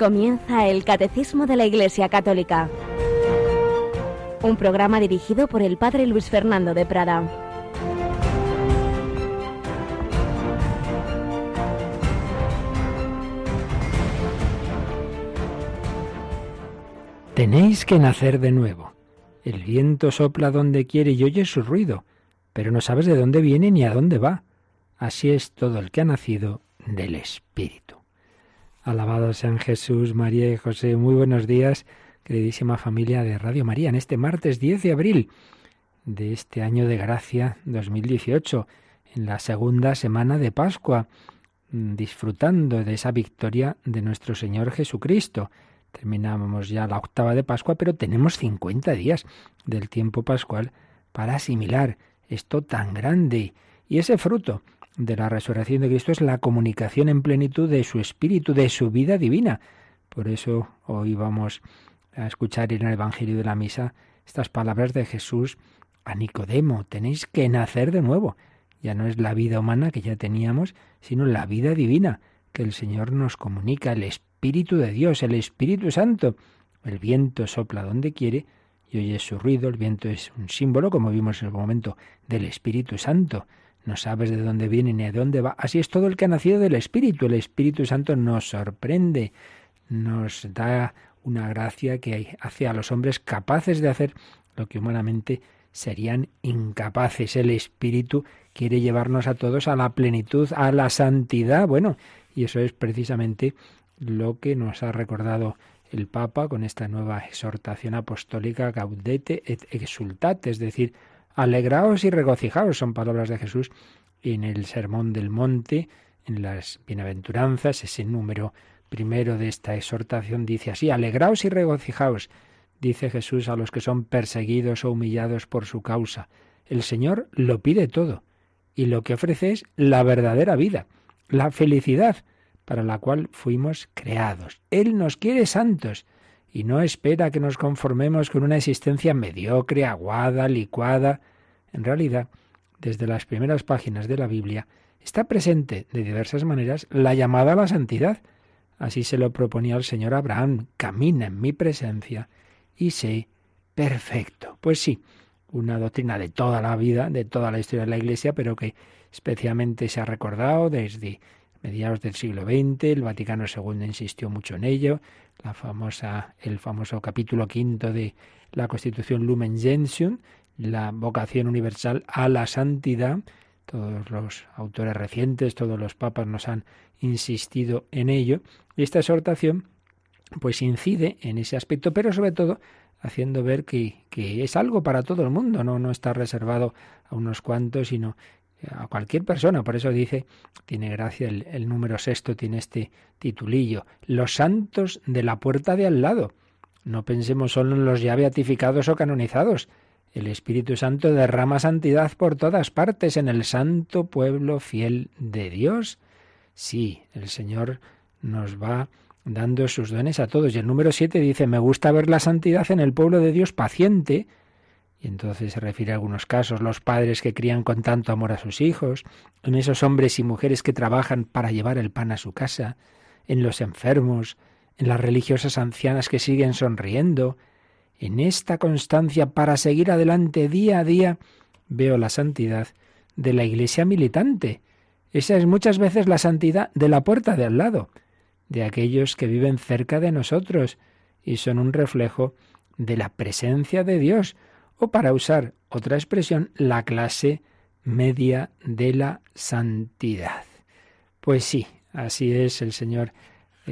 Comienza el Catecismo de la Iglesia Católica, un programa dirigido por el Padre Luis Fernando de Prada. Tenéis que nacer de nuevo. El viento sopla donde quiere y oyes su ruido, pero no sabes de dónde viene ni a dónde va. Así es todo el que ha nacido del Espíritu. Alabado sean Jesús, María y José. Muy buenos días, queridísima familia de Radio María, en este martes 10 de abril de este año de gracia 2018, en la segunda semana de Pascua, mm, disfrutando de esa victoria de nuestro Señor Jesucristo. Terminamos ya la octava de Pascua, pero tenemos 50 días del tiempo pascual para asimilar esto tan grande y ese fruto de la resurrección de Cristo es la comunicación en plenitud de su espíritu, de su vida divina. Por eso hoy vamos a escuchar en el Evangelio de la Misa estas palabras de Jesús a Nicodemo. Tenéis que nacer de nuevo. Ya no es la vida humana que ya teníamos, sino la vida divina que el Señor nos comunica, el Espíritu de Dios, el Espíritu Santo. El viento sopla donde quiere y oye su ruido. El viento es un símbolo, como vimos en el momento, del Espíritu Santo no sabes de dónde viene ni de dónde va. Así es todo el que ha nacido del Espíritu. El Espíritu Santo nos sorprende, nos da una gracia que hace a los hombres capaces de hacer lo que humanamente serían incapaces. El Espíritu quiere llevarnos a todos a la plenitud, a la santidad. Bueno, y eso es precisamente lo que nos ha recordado el Papa con esta nueva exhortación apostólica Gaudete et exultate, es decir, Alegraos y regocijaos, son palabras de Jesús en el Sermón del Monte, en las Bienaventuranzas, ese número primero de esta exhortación dice así, Alegraos y regocijaos, dice Jesús a los que son perseguidos o humillados por su causa. El Señor lo pide todo, y lo que ofrece es la verdadera vida, la felicidad para la cual fuimos creados. Él nos quiere santos, y no espera que nos conformemos con una existencia mediocre, aguada, licuada. En realidad, desde las primeras páginas de la Biblia, está presente de diversas maneras la llamada a la santidad. Así se lo proponía el Señor Abraham, camina en mi presencia y sé perfecto. Pues sí, una doctrina de toda la vida, de toda la historia de la Iglesia, pero que especialmente se ha recordado desde mediados del siglo XX, el Vaticano II insistió mucho en ello, la famosa, el famoso capítulo quinto de la Constitución Lumen Gentium, la vocación universal a la santidad. Todos los autores recientes, todos los papas nos han insistido en ello. Y esta exhortación pues incide en ese aspecto, pero sobre todo haciendo ver que, que, es algo para todo el mundo, ¿no? no está reservado a unos cuantos, sino a cualquier persona. Por eso dice, tiene gracia, el, número sexto tiene este titulillo, los santos de la puerta de al lado. No pensemos solo en los ya beatificados o canonizados. El Espíritu Santo derrama santidad por todas partes en el santo pueblo fiel de Dios. Sí, el Señor nos va dando sus dones a todos. Y el número siete dice, me gusta ver la santidad en el pueblo de Dios paciente, y entonces se refiere a algunos casos, los padres que crían con tanto amor a sus hijos, en esos hombres y mujeres que trabajan para llevar el pan a su casa, en los enfermos, en las religiosas ancianas que siguen sonriendo, en esta constancia para seguir adelante día a día, veo la santidad de la iglesia militante. Esa es muchas veces la santidad de la puerta de al lado, de aquellos que viven cerca de nosotros y son un reflejo de la presencia de Dios, o para usar otra expresión, la clase media de la santidad. Pues sí, así es el Señor.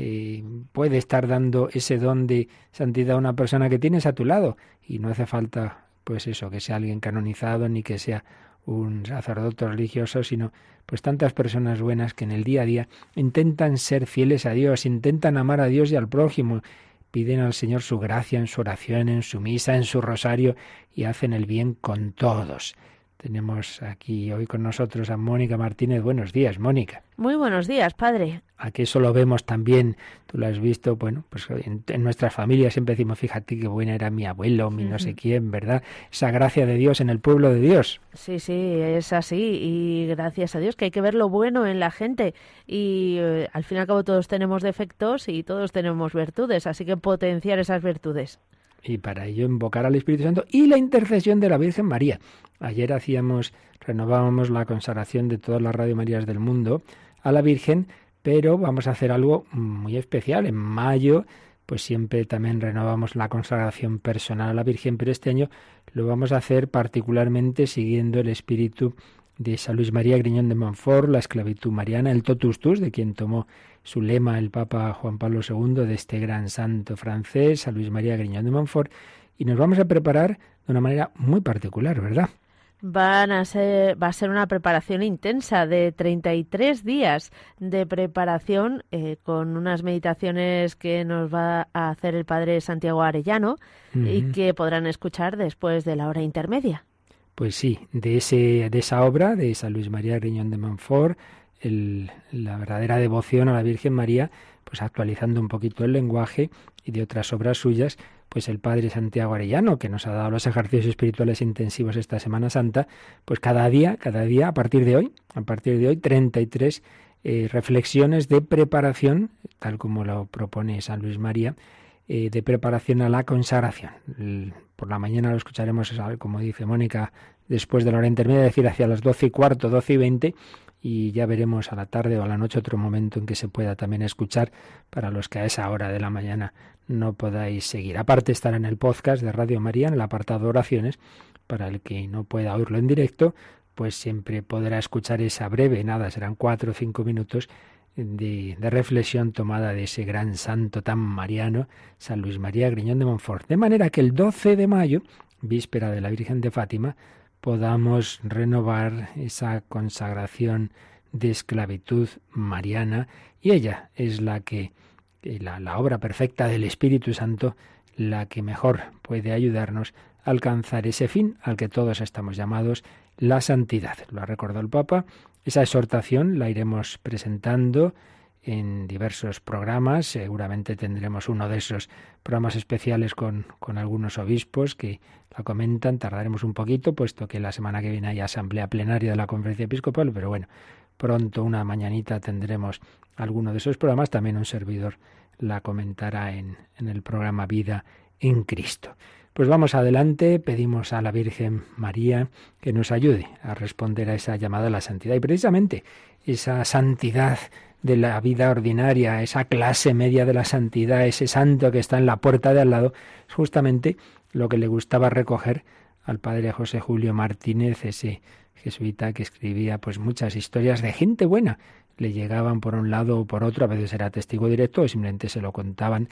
Eh, puede estar dando ese don de santidad a una persona que tienes a tu lado y no hace falta pues eso, que sea alguien canonizado ni que sea un sacerdote religioso, sino pues tantas personas buenas que en el día a día intentan ser fieles a Dios, intentan amar a Dios y al prójimo piden al Señor su gracia en su oración, en su misa, en su rosario y hacen el bien con todos. Tenemos aquí hoy con nosotros a Mónica Martínez. Buenos días, Mónica. Muy buenos días, padre. Aquí eso lo vemos también, tú lo has visto, bueno, pues en, nuestras familias siempre decimos, fíjate qué buena era mi abuelo, mi no sé quién, ¿verdad? Esa gracia de Dios en el pueblo de Dios. Sí, sí, es así y gracias a Dios que hay que ver lo bueno en la gente y eh, al fin y al cabo todos tenemos defectos y todos tenemos virtudes, así que potenciar esas virtudes y para ello invocar al Espíritu Santo y la intercesión de la Virgen María. Ayer hacíamos, renovábamos la consagración de todas las Radio Marías del mundo a la Virgen, pero vamos a hacer algo muy especial. En mayo, pues siempre también renovamos la consagración personal a la Virgen, pero este año lo vamos a hacer particularmente siguiendo el espíritu de San Luis María Griñón de Montfort, la esclavitud mariana, el totus tus, de quien tomó su lema el Papa Juan Pablo II, de este gran santo francés, San Luis María Griñón de Montfort, y nos vamos a preparar de una manera muy particular, ¿verdad? Van a ser, va a ser una preparación intensa de 33 días de preparación eh, con unas meditaciones que nos va a hacer el padre Santiago Arellano y que podrán escuchar después de la hora intermedia. Pues sí, de, ese, de esa obra de San Luis María Griñón de Montfort, la verdadera devoción a la Virgen María, pues actualizando un poquito el lenguaje y de otras obras suyas, pues el Padre Santiago Arellano, que nos ha dado los ejercicios espirituales intensivos esta Semana Santa, pues cada día, cada día, a partir de hoy, a partir de hoy, 33 eh, reflexiones de preparación, tal como lo propone San Luis María, eh, de preparación a la consagración. Por la mañana lo escucharemos, como dice Mónica, después de la hora intermedia, es decir, hacia las doce y cuarto, doce y veinte, y ya veremos a la tarde o a la noche otro momento en que se pueda también escuchar para los que a esa hora de la mañana no podáis seguir. Aparte estará en el podcast de Radio María, en el apartado oraciones, para el que no pueda oírlo en directo, pues siempre podrá escuchar esa breve, nada, serán cuatro o cinco minutos de, reflexión tomada de ese gran santo tan mariano, San Luis María Griñón de Montfort. De manera que el 12 de mayo, víspera de la Virgen de Fátima, podamos renovar esa consagración de esclavitud mariana y ella es la que, la, la obra perfecta del Espíritu Santo, la que mejor puede ayudarnos alcanzar ese fin al que todos estamos llamados, la santidad. Lo ha recordado el Papa esa exhortación la iremos presentando en diversos programas. Seguramente tendremos uno de esos programas especiales con, con, algunos obispos que la comentan. Tardaremos un poquito, puesto que la semana que viene hay asamblea plenaria de la conferencia episcopal, pero bueno, pronto una mañanita tendremos alguno de esos programas. También un servidor la comentará en, en el programa Vida en Cristo. Pues vamos adelante, pedimos a la Virgen María que nos ayude a responder a esa llamada a la santidad. Y precisamente esa santidad de la vida ordinaria, esa clase media de la santidad, ese santo que está en la puerta de al lado, es justamente lo que le gustaba recoger al padre José Julio Martínez, ese jesuita que escribía pues muchas historias de gente buena. Le llegaban por un lado o por otro, a veces era testigo directo o simplemente se lo contaban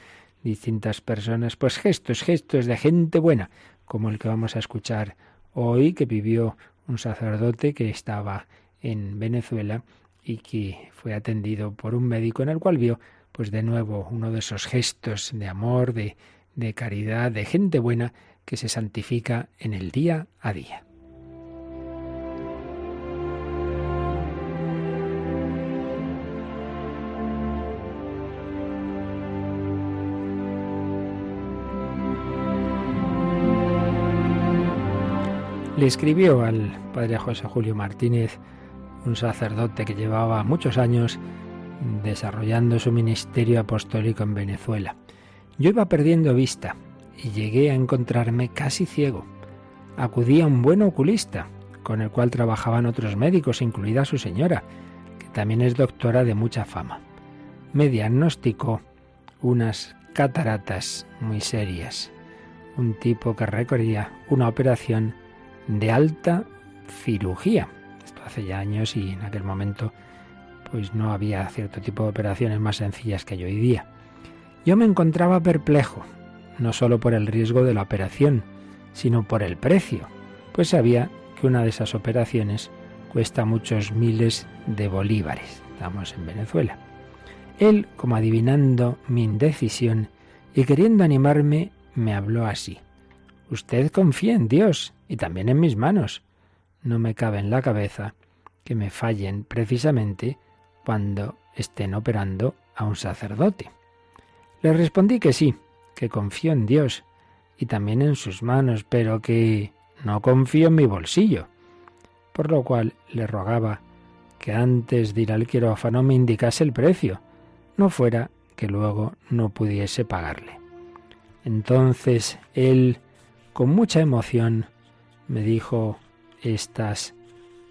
distintas personas, pues gestos, gestos de gente buena, como el que vamos a escuchar hoy, que vivió un sacerdote que estaba en Venezuela y que fue atendido por un médico en el cual vio, pues de nuevo, uno de esos gestos de amor, de, de caridad, de gente buena que se santifica en el día a día. Le escribió al padre José Julio Martínez, un sacerdote que llevaba muchos años desarrollando su ministerio apostólico en Venezuela. Yo iba perdiendo vista y llegué a encontrarme casi ciego. Acudí a un buen oculista, con el cual trabajaban otros médicos, incluida su señora, que también es doctora de mucha fama. Me diagnosticó unas cataratas muy serias, un tipo que requería una operación de alta cirugía. Esto hace ya años y en aquel momento pues no había cierto tipo de operaciones más sencillas que hoy día. Yo me encontraba perplejo, no solo por el riesgo de la operación, sino por el precio, pues sabía que una de esas operaciones cuesta muchos miles de bolívares. Estamos en Venezuela. Él, como adivinando mi indecisión y queriendo animarme, me habló así. Usted confía en Dios y también en mis manos. no me cabe en la cabeza que me fallen precisamente cuando estén operando a un sacerdote. Le respondí que sí, que confío en Dios y también en sus manos, pero que no confío en mi bolsillo. Por lo cual le rogaba que antes de ir al quirófano me indicase el precio, no fuera que luego no pudiese pagarle. Entonces él, con mucha emoción, me dijo estas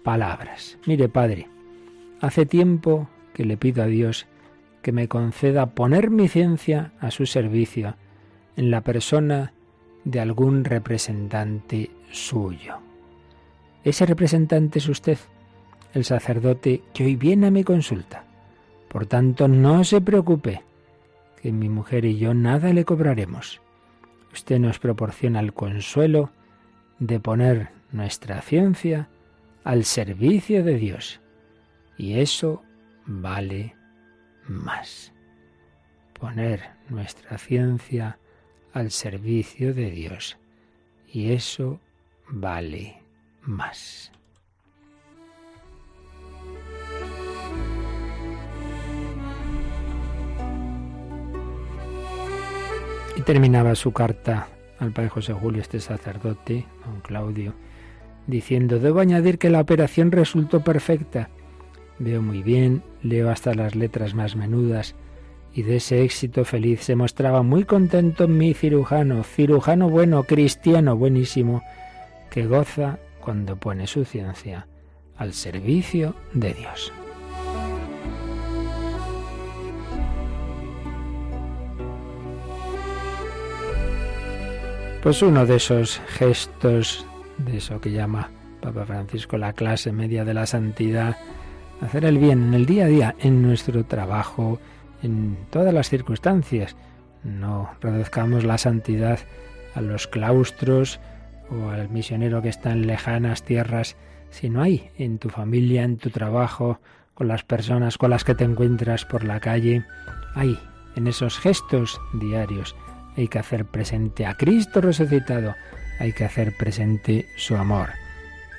palabras. Mire, Padre, hace tiempo que le pido a Dios que me conceda poner mi ciencia a su servicio en la persona de algún representante suyo. Ese representante es usted, el sacerdote que hoy viene a mi consulta. Por tanto, no se preocupe, que mi mujer y yo nada le cobraremos. Usted nos proporciona el consuelo de poner nuestra ciencia al servicio de Dios. Y eso vale más. Poner nuestra ciencia al servicio de Dios. Y eso vale más. Terminaba su carta al padre José Julio, este sacerdote, don Claudio, diciendo, debo añadir que la operación resultó perfecta. Veo muy bien, leo hasta las letras más menudas, y de ese éxito feliz se mostraba muy contento mi cirujano, cirujano bueno, cristiano buenísimo, que goza cuando pone su ciencia al servicio de Dios. Pues uno de esos gestos, de eso que llama Papa Francisco la clase media de la santidad, hacer el bien en el día a día, en nuestro trabajo, en todas las circunstancias. No reduzcamos la santidad a los claustros o al misionero que está en lejanas tierras, sino ahí, en tu familia, en tu trabajo, con las personas con las que te encuentras por la calle, ahí, en esos gestos diarios, hay que hacer presente a Cristo resucitado, hay que hacer presente su amor,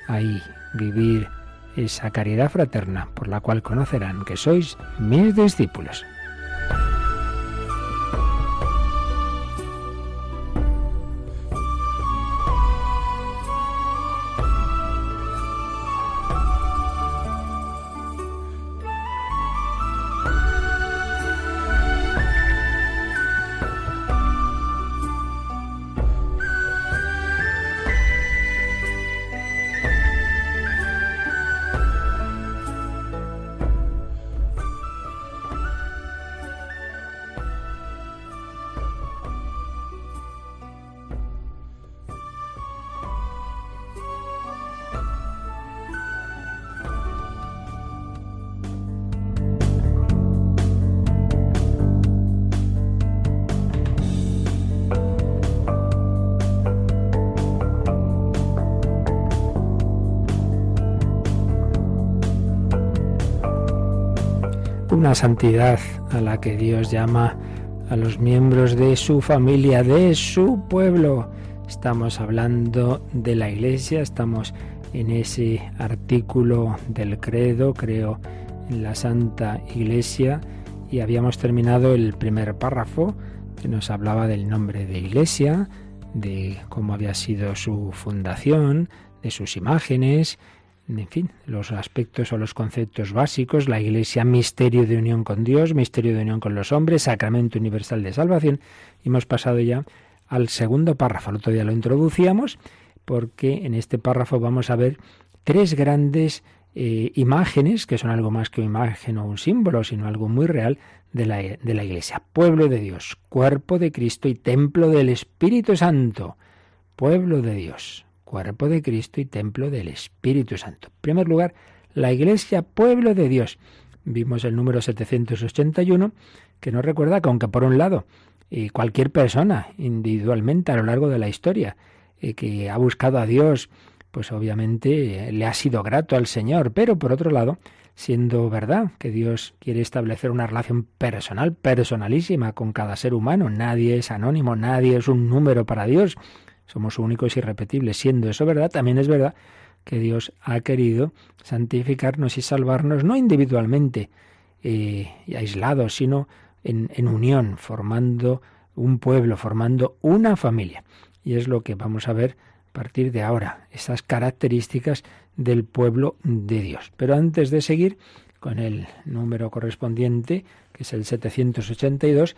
ahí vivir esa caridad fraterna por la cual conocerán que sois mis discípulos. Santidad a la que Dios llama a los miembros de su familia, de su pueblo. Estamos hablando de la Iglesia, estamos en ese artículo del credo, creo, en la Santa Iglesia, y habíamos terminado el primer párrafo que nos hablaba del nombre de Iglesia, de cómo había sido su fundación, de sus imágenes, en fin, los aspectos o los conceptos básicos, la Iglesia, misterio de unión con Dios, misterio de unión con los hombres, sacramento universal de salvación. Y hemos pasado ya al segundo párrafo. El otro día lo introducíamos porque en este párrafo vamos a ver tres grandes eh, imágenes, que son algo más que una imagen o un símbolo, sino algo muy real de la, de la Iglesia. Pueblo de Dios, cuerpo de Cristo y templo del Espíritu Santo. Pueblo de Dios, cuerpo de Cristo y templo del Espíritu Santo. En primer lugar, la Iglesia, pueblo de Dios. Vimos el número 781, que nos recuerda que aunque por un lado eh, cualquier persona individualmente a lo largo de la historia eh, que ha buscado a Dios, pues obviamente eh, le ha sido grato al Señor, pero por otro lado, siendo verdad que Dios quiere establecer una relación personal, personalísima con cada ser humano, nadie es anónimo, nadie es un número para Dios, somos únicos y irrepetibles. Siendo eso verdad, también es verdad que Dios ha querido santificarnos y salvarnos no individualmente eh, y aislados, sino en, en unión, formando un pueblo, formando una familia. Y es lo que vamos a ver a partir de ahora, esas características del pueblo de Dios. Pero antes de seguir con el número correspondiente, que es el 782,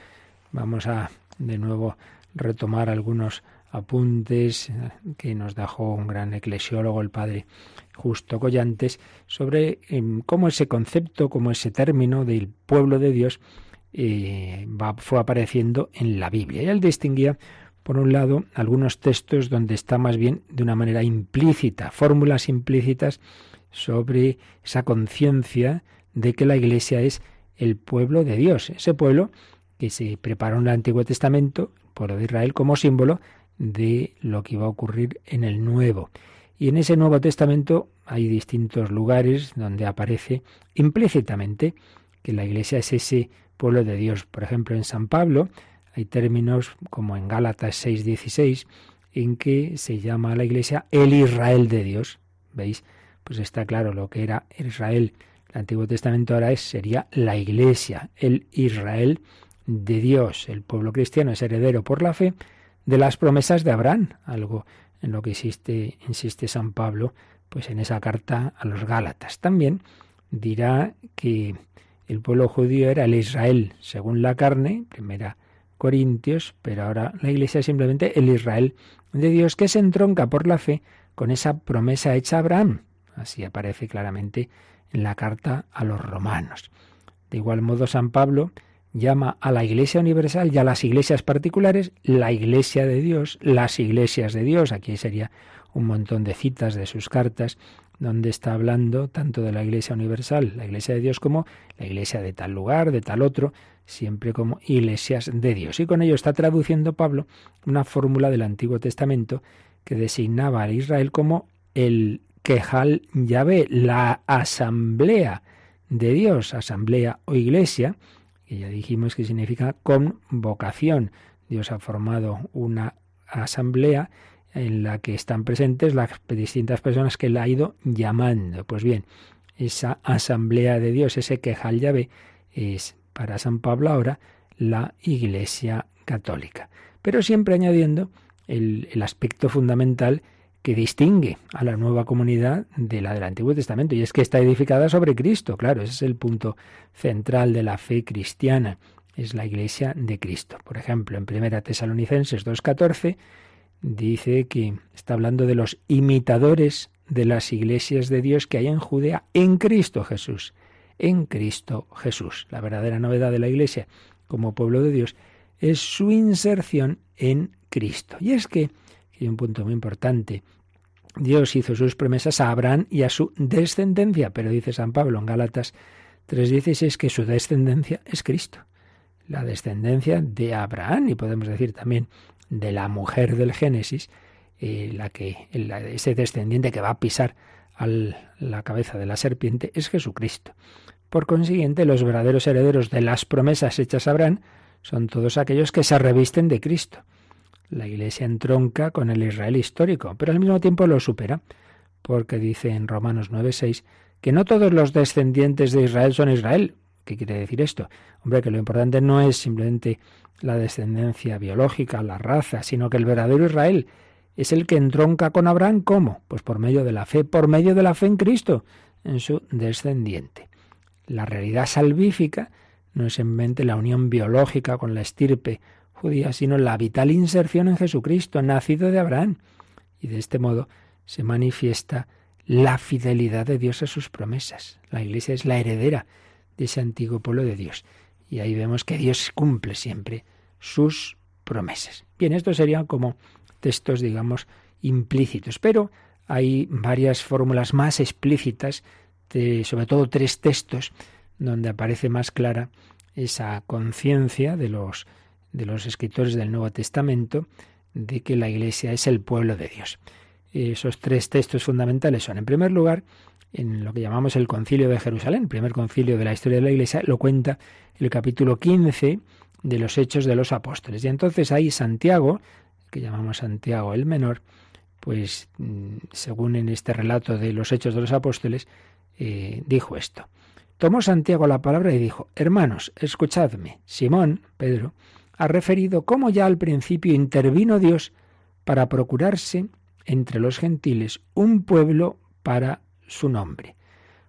vamos a de nuevo retomar algunos apuntes que nos dejó un gran eclesiólogo, el padre Justo Collantes, sobre em, cómo ese concepto, cómo ese término del pueblo de Dios eh, va, fue apareciendo en la Biblia. Y él distinguía, por un lado, algunos textos donde está más bien de una manera implícita, fórmulas implícitas sobre esa conciencia de que la Iglesia es el pueblo de Dios, ese pueblo que se preparó en el Antiguo Testamento, el pueblo de Israel, como símbolo de lo que iba a ocurrir en el Nuevo. Y en ese Nuevo Testamento hay distintos lugares donde aparece implícitamente que la Iglesia es ese pueblo de Dios. Por ejemplo, en San Pablo hay términos como en Gálatas 6:16 en que se llama a la Iglesia el Israel de Dios. ¿Veis? Pues está claro lo que era Israel. El Antiguo Testamento ahora es, sería la Iglesia, el Israel de Dios. El pueblo cristiano es heredero por la fe de las promesas de Abraham, algo en lo que insiste, insiste San Pablo, pues en esa carta a los Gálatas. También dirá que el pueblo judío era el Israel según la carne, primera Corintios, pero ahora la Iglesia es simplemente el Israel de Dios que se entronca por la fe con esa promesa hecha a Abraham. Así aparece claramente en la carta a los romanos. De igual modo, San Pablo llama a la Iglesia Universal y a las iglesias particulares la Iglesia de Dios, las iglesias de Dios. Aquí sería un montón de citas de sus cartas donde está hablando tanto de la Iglesia Universal, la Iglesia de Dios, como la Iglesia de tal lugar, de tal otro, siempre como iglesias de Dios. Y con ello está traduciendo Pablo una fórmula del Antiguo Testamento que designaba a Israel como el Quejal Yahvé, la asamblea de Dios, asamblea o iglesia, que ya dijimos que significa convocación. Dios ha formado una asamblea en la que están presentes las distintas personas que Él ha ido llamando. Pues bien, esa asamblea de Dios, ese quejal llave, es para San Pablo ahora la Iglesia Católica. Pero siempre añadiendo el, el aspecto fundamental que distingue a la nueva comunidad de la del Antiguo Testamento, y es que está edificada sobre Cristo, claro, ese es el punto central de la fe cristiana, es la iglesia de Cristo. Por ejemplo, en 1 Tesalonicenses 2.14 dice que está hablando de los imitadores de las iglesias de Dios que hay en Judea en Cristo Jesús, en Cristo Jesús. La verdadera novedad de la iglesia como pueblo de Dios es su inserción en Cristo. Y es que y un punto muy importante. Dios hizo sus promesas a Abraham y a su descendencia, pero dice San Pablo en Gálatas 3:16 que su descendencia es Cristo. La descendencia de Abraham y podemos decir también de la mujer del Génesis, eh, la que ese descendiente que va a pisar la cabeza de la serpiente es Jesucristo. Por consiguiente, los verdaderos herederos de las promesas hechas a Abraham son todos aquellos que se revisten de Cristo. La Iglesia entronca con el Israel histórico, pero al mismo tiempo lo supera, porque dice en Romanos 9:6 que no todos los descendientes de Israel son Israel. ¿Qué quiere decir esto? Hombre, que lo importante no es simplemente la descendencia biológica, la raza, sino que el verdadero Israel es el que entronca con Abraham. ¿Cómo? Pues por medio de la fe, por medio de la fe en Cristo, en su descendiente. La realidad salvífica no es simplemente la unión biológica con la estirpe judía, sino la vital inserción en Jesucristo, nacido de Abraham. Y de este modo se manifiesta la fidelidad de Dios a sus promesas. La Iglesia es la heredera de ese antiguo pueblo de Dios. Y ahí vemos que Dios cumple siempre sus promesas. Bien, estos serían como textos, digamos, implícitos, pero hay varias fórmulas más explícitas, de, sobre todo tres textos, donde aparece más clara esa conciencia de los de los escritores del Nuevo Testamento de que la Iglesia es el pueblo de Dios. Esos tres textos fundamentales son, en primer lugar, en lo que llamamos el concilio de Jerusalén, el primer concilio de la historia de la Iglesia, lo cuenta el capítulo 15 de los Hechos de los Apóstoles. Y entonces ahí Santiago, que llamamos Santiago el Menor, pues mm, según en este relato de los Hechos de los Apóstoles, eh, dijo esto. Tomó Santiago la palabra y dijo, Hermanos, escuchadme. Simón, Pedro, ha referido cómo ya al principio intervino Dios para procurarse entre los gentiles un pueblo para su nombre.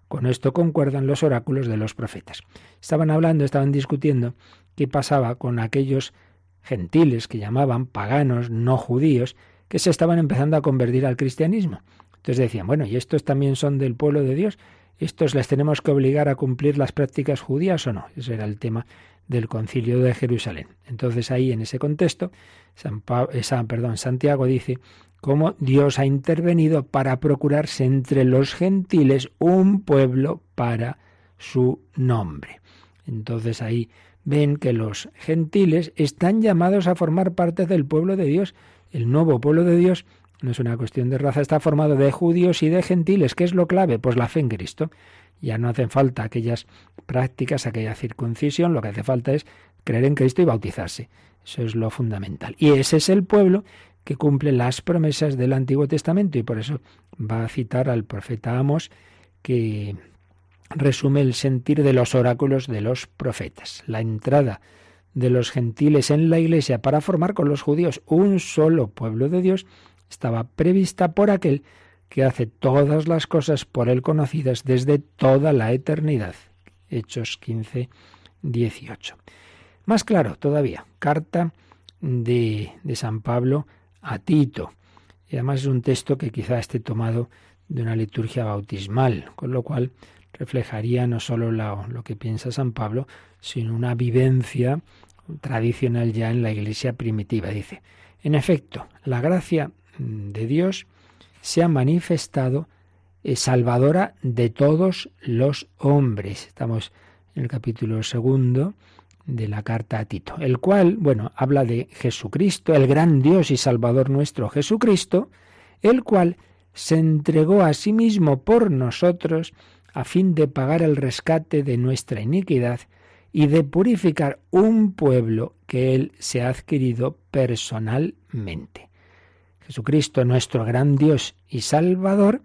Con esto concuerdan los oráculos de los profetas. Estaban hablando, estaban discutiendo qué pasaba con aquellos gentiles que llamaban paganos, no judíos, que se estaban empezando a convertir al cristianismo. Entonces decían, bueno, ¿y estos también son del pueblo de Dios? ¿Estos les tenemos que obligar a cumplir las prácticas judías o no? Ese era el tema del concilio de Jerusalén. Entonces ahí, en ese contexto, San, eh, Santiago dice cómo Dios ha intervenido para procurarse entre los gentiles un pueblo para su nombre. Entonces ahí ven que los gentiles están llamados a formar parte del pueblo de Dios el nuevo pueblo de Dios no es una cuestión de raza, está formado de judíos y de gentiles. ¿Qué es lo clave? Pues la fe en Cristo. Ya no hacen falta aquellas prácticas, aquella circuncisión, lo que hace falta es creer en Cristo y bautizarse. Eso es lo fundamental. Y ese es el pueblo que cumple las promesas del Antiguo Testamento y por eso va a citar al profeta Amos que resume el sentir de los oráculos de los profetas. La entrada de los gentiles en la Iglesia para formar con los judíos un solo pueblo de Dios estaba prevista por aquel que hace todas las cosas por él conocidas desde toda la eternidad. Hechos 15, 18. Más claro todavía, carta de, de San Pablo a Tito. Y además es un texto que quizá esté tomado de una liturgia bautismal, con lo cual reflejaría no solo lo que piensa San Pablo, sino una vivencia tradicional ya en la iglesia primitiva. Dice, en efecto, la gracia de Dios se ha manifestado eh, salvadora de todos los hombres. Estamos en el capítulo segundo de la carta a Tito, el cual, bueno, habla de Jesucristo, el gran Dios y Salvador nuestro Jesucristo, el cual se entregó a sí mismo por nosotros a fin de pagar el rescate de nuestra iniquidad y de purificar un pueblo que Él se ha adquirido personalmente. Jesucristo, nuestro gran Dios y Salvador,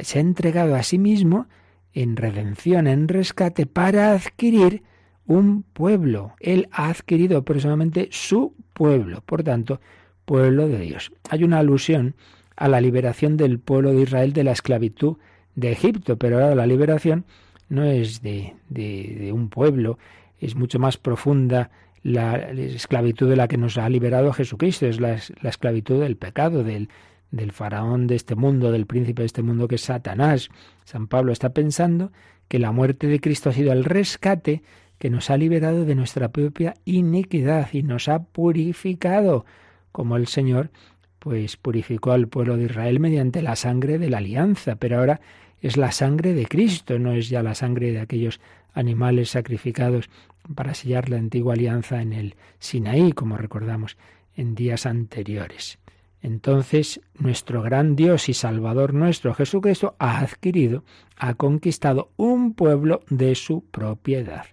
se ha entregado a sí mismo en redención, en rescate, para adquirir un pueblo. Él ha adquirido personalmente su pueblo, por tanto, pueblo de Dios. Hay una alusión a la liberación del pueblo de Israel de la esclavitud de Egipto, pero ahora la liberación no es de, de, un pueblo, es mucho más profunda la, esclavitud de la que nos ha liberado Jesucristo, es la, esclavitud del pecado, del, del faraón de este mundo, del príncipe de este mundo que es Satanás. San Pablo está pensando que la muerte de Cristo ha sido el rescate que nos ha liberado de nuestra propia iniquidad y nos ha purificado, como el Señor pues purificó al pueblo de Israel mediante la sangre de la alianza, pero ahora es la sangre de Cristo, no es ya la sangre de aquellos animales sacrificados para sellar la antigua alianza en el Sinaí, como recordamos en días anteriores. Entonces, nuestro gran Dios y Salvador nuestro Jesucristo ha adquirido, ha conquistado un pueblo de su propiedad.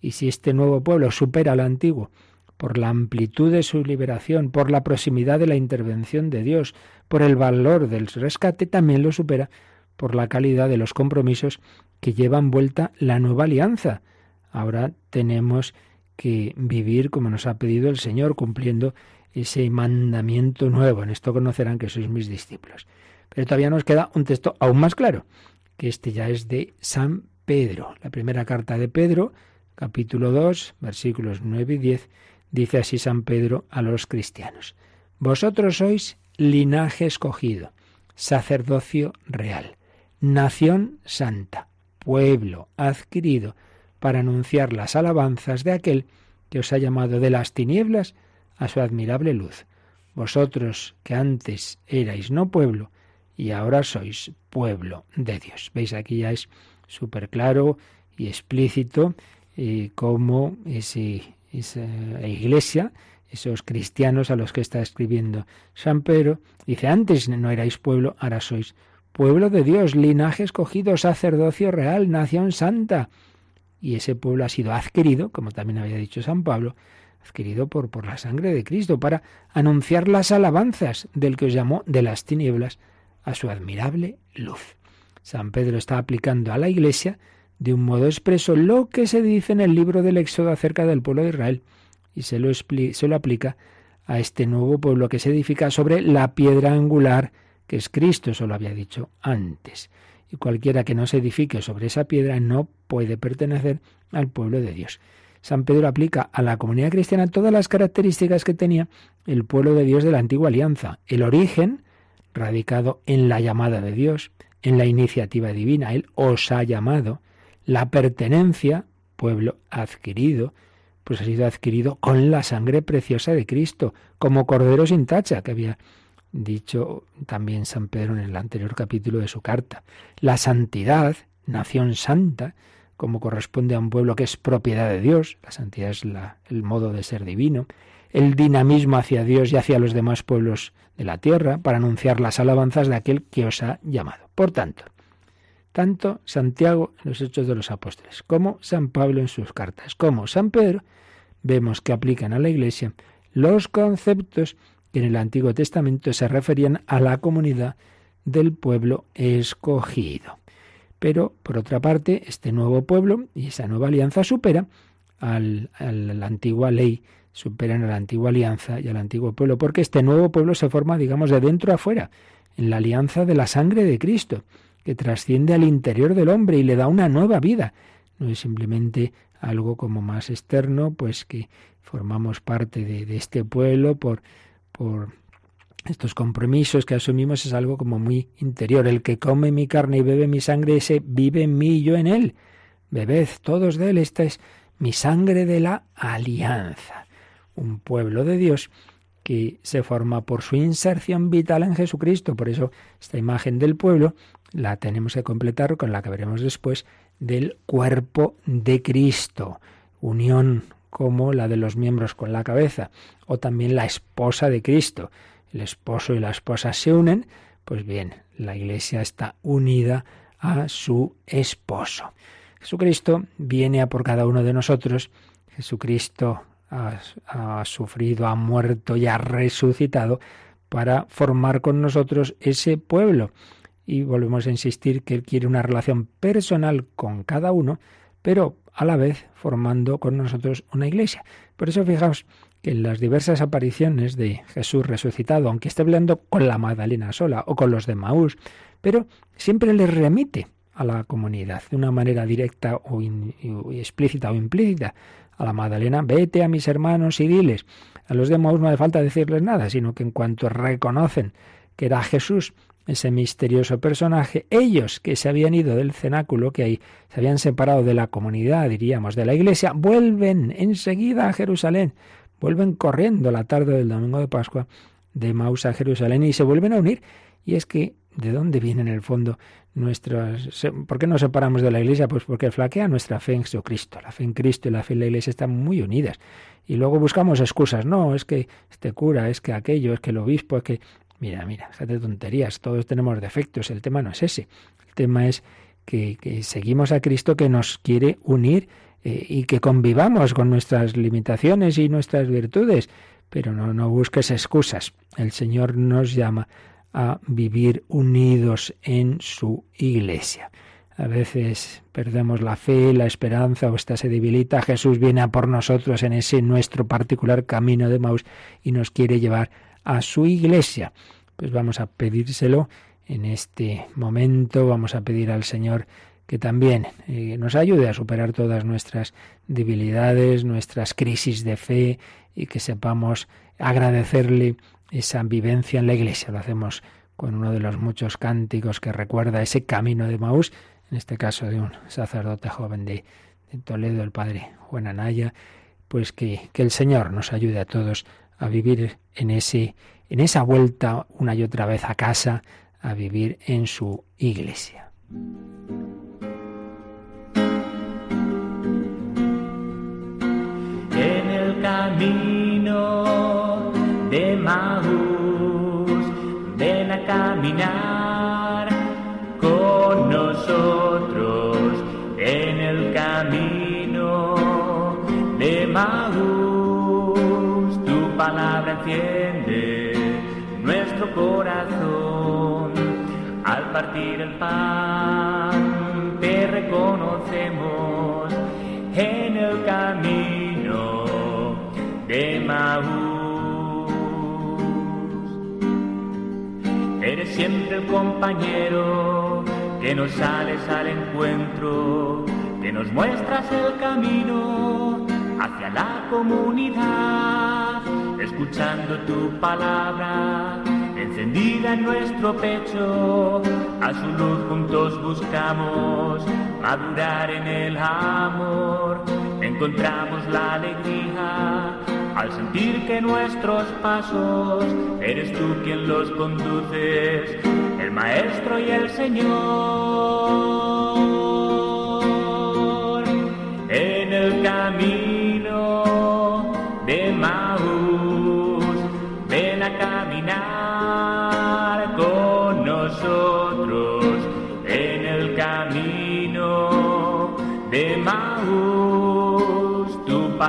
Y si este nuevo pueblo supera al antiguo por la amplitud de su liberación, por la proximidad de la intervención de Dios, por el valor del rescate, también lo supera por la calidad de los compromisos que llevan vuelta la nueva alianza. Ahora tenemos que vivir como nos ha pedido el Señor, cumpliendo ese mandamiento nuevo. En esto conocerán que sois mis discípulos. Pero todavía nos queda un texto aún más claro, que este ya es de San Pedro. La primera carta de Pedro, capítulo 2, versículos 9 y 10, dice así San Pedro a los cristianos. Vosotros sois linaje escogido, sacerdocio real nación santa, pueblo adquirido, para anunciar las alabanzas de aquel que os ha llamado de las tinieblas a su admirable luz. Vosotros que antes erais no pueblo, y ahora sois pueblo de Dios. Veis, aquí ya es súper claro y explícito eh, cómo esa iglesia, esos cristianos a los que está escribiendo San Pedro, dice, antes no erais pueblo, ahora sois pueblo de Dios, linaje escogido, sacerdocio real, nación santa. Y ese pueblo ha sido adquirido, como también había dicho San Pablo, adquirido por, por la sangre de Cristo, para anunciar las alabanzas del que os llamó de las tinieblas a su admirable luz. San Pedro está aplicando a la Iglesia de un modo expreso lo que se dice en el libro del Éxodo acerca del pueblo de Israel y se lo, se lo aplica a este nuevo pueblo que se edifica sobre la piedra angular que es Cristo, eso lo había dicho antes. Y cualquiera que no se edifique sobre esa piedra no puede pertenecer al pueblo de Dios. San Pedro aplica a la comunidad cristiana todas las características que tenía el pueblo de Dios de la antigua alianza. El origen, radicado en la llamada de Dios, en la iniciativa divina. Él os ha llamado. La pertenencia, pueblo adquirido, pues ha sido adquirido con la sangre preciosa de Cristo, como cordero sin tacha, que había dicho también San Pedro en el anterior capítulo de su carta. La santidad, nación santa, como corresponde a un pueblo que es propiedad de Dios, la santidad es el modo de ser divino, el dinamismo hacia Dios y hacia los demás pueblos de la tierra para anunciar las alabanzas de aquel que os ha llamado. Por tanto, tanto Santiago en los Hechos de los Apóstoles como San Pablo en sus cartas, como San Pedro, vemos que aplican a la Iglesia los conceptos que en el Antiguo Testamento se referían a la comunidad del pueblo escogido. Pero, por otra parte, este nuevo pueblo y esa nueva alianza supera a la antigua ley, superan a la antigua alianza y al antiguo pueblo, porque este nuevo pueblo se forma, digamos, de dentro a afuera, en la alianza de la sangre de Cristo, que trasciende al interior del hombre y le da una nueva vida. No es simplemente algo como más externo, pues que formamos parte de, de este pueblo por por estos compromisos que asumimos es algo como muy interior. El que come mi carne y bebe mi sangre, ese vive en mí y yo en él. Bebed todos de él, esta es mi sangre de la alianza. Un pueblo de Dios que se forma por su inserción vital en Jesucristo. Por eso esta imagen del pueblo la tenemos que completar con la que veremos después del cuerpo de Cristo. Unión como la de los miembros con la cabeza, o también la esposa de Cristo. El esposo y la esposa se unen, pues bien, la iglesia está unida a su esposo. Jesucristo viene a por cada uno de nosotros. Jesucristo ha, sufrido, ha muerto y ha resucitado para formar con nosotros ese pueblo. Y volvemos a insistir que Él quiere una relación personal con cada uno, pero a la vez formando con nosotros una iglesia. Por eso fijaos que en las diversas apariciones de Jesús resucitado, aunque esté hablando con la Magdalena sola o con los de Maús, pero siempre les remite a la comunidad de una manera directa o explícita o implícita. A la Magdalena, vete a mis hermanos y diles. A los de Maús no hace falta decirles nada, sino que en cuanto reconocen que era Jesús ese misterioso personaje, ellos que se habían ido del cenáculo, que ahí se habían separado de la comunidad, diríamos, de la iglesia, vuelven enseguida a Jerusalén, vuelven corriendo la tarde del domingo de Pascua de Maús a Jerusalén y se vuelven a unir. Y es que, ¿de dónde viene en el fondo nuestras... ¿Por qué nos separamos de la iglesia? Pues porque flaquea nuestra fe en Jesucristo. La fe en Cristo y la fe en la iglesia están muy unidas. Y luego buscamos excusas. No, es que este cura, es que aquello, es que el obispo, es que Mira, mira, déjate tonterías, todos tenemos defectos, el tema no es ese. El tema es que, seguimos a Cristo que nos quiere unir eh, y que convivamos con nuestras limitaciones y nuestras virtudes, pero no, no busques excusas. El Señor nos llama a vivir unidos en su iglesia. A veces perdemos la fe, la esperanza o esta se debilita. Jesús viene a por nosotros en ese nuestro particular camino de Maus y nos quiere llevar a su iglesia. Pues vamos a pedírselo en este momento, vamos a pedir al Señor que también eh, nos ayude a superar todas nuestras debilidades, nuestras crisis de fe y que sepamos agradecerle esa vivencia en la iglesia. Lo hacemos con uno de los muchos cánticos que recuerda ese camino de Maús, en este caso de un sacerdote joven de, Toledo, el padre Juan Anaya, pues que, que el Señor nos ayude a todos a vivir en, ese, en esa vuelta una y otra vez a casa, a vivir en su iglesia. En el camino de Maús, ven a caminar con nosotros en el camino de Maús nuestro corazón. Al partir el pan te reconocemos en el camino de Maús. Eres siempre el compañero que nos sales al encuentro, que nos muestras el camino hacia la comunidad, escuchando tu palabra encendida en nuestro pecho, a su luz juntos buscamos madurar en el amor, encontramos la alegría al sentir que nuestros pasos eres tú quien los conduces, el Maestro y el Señor,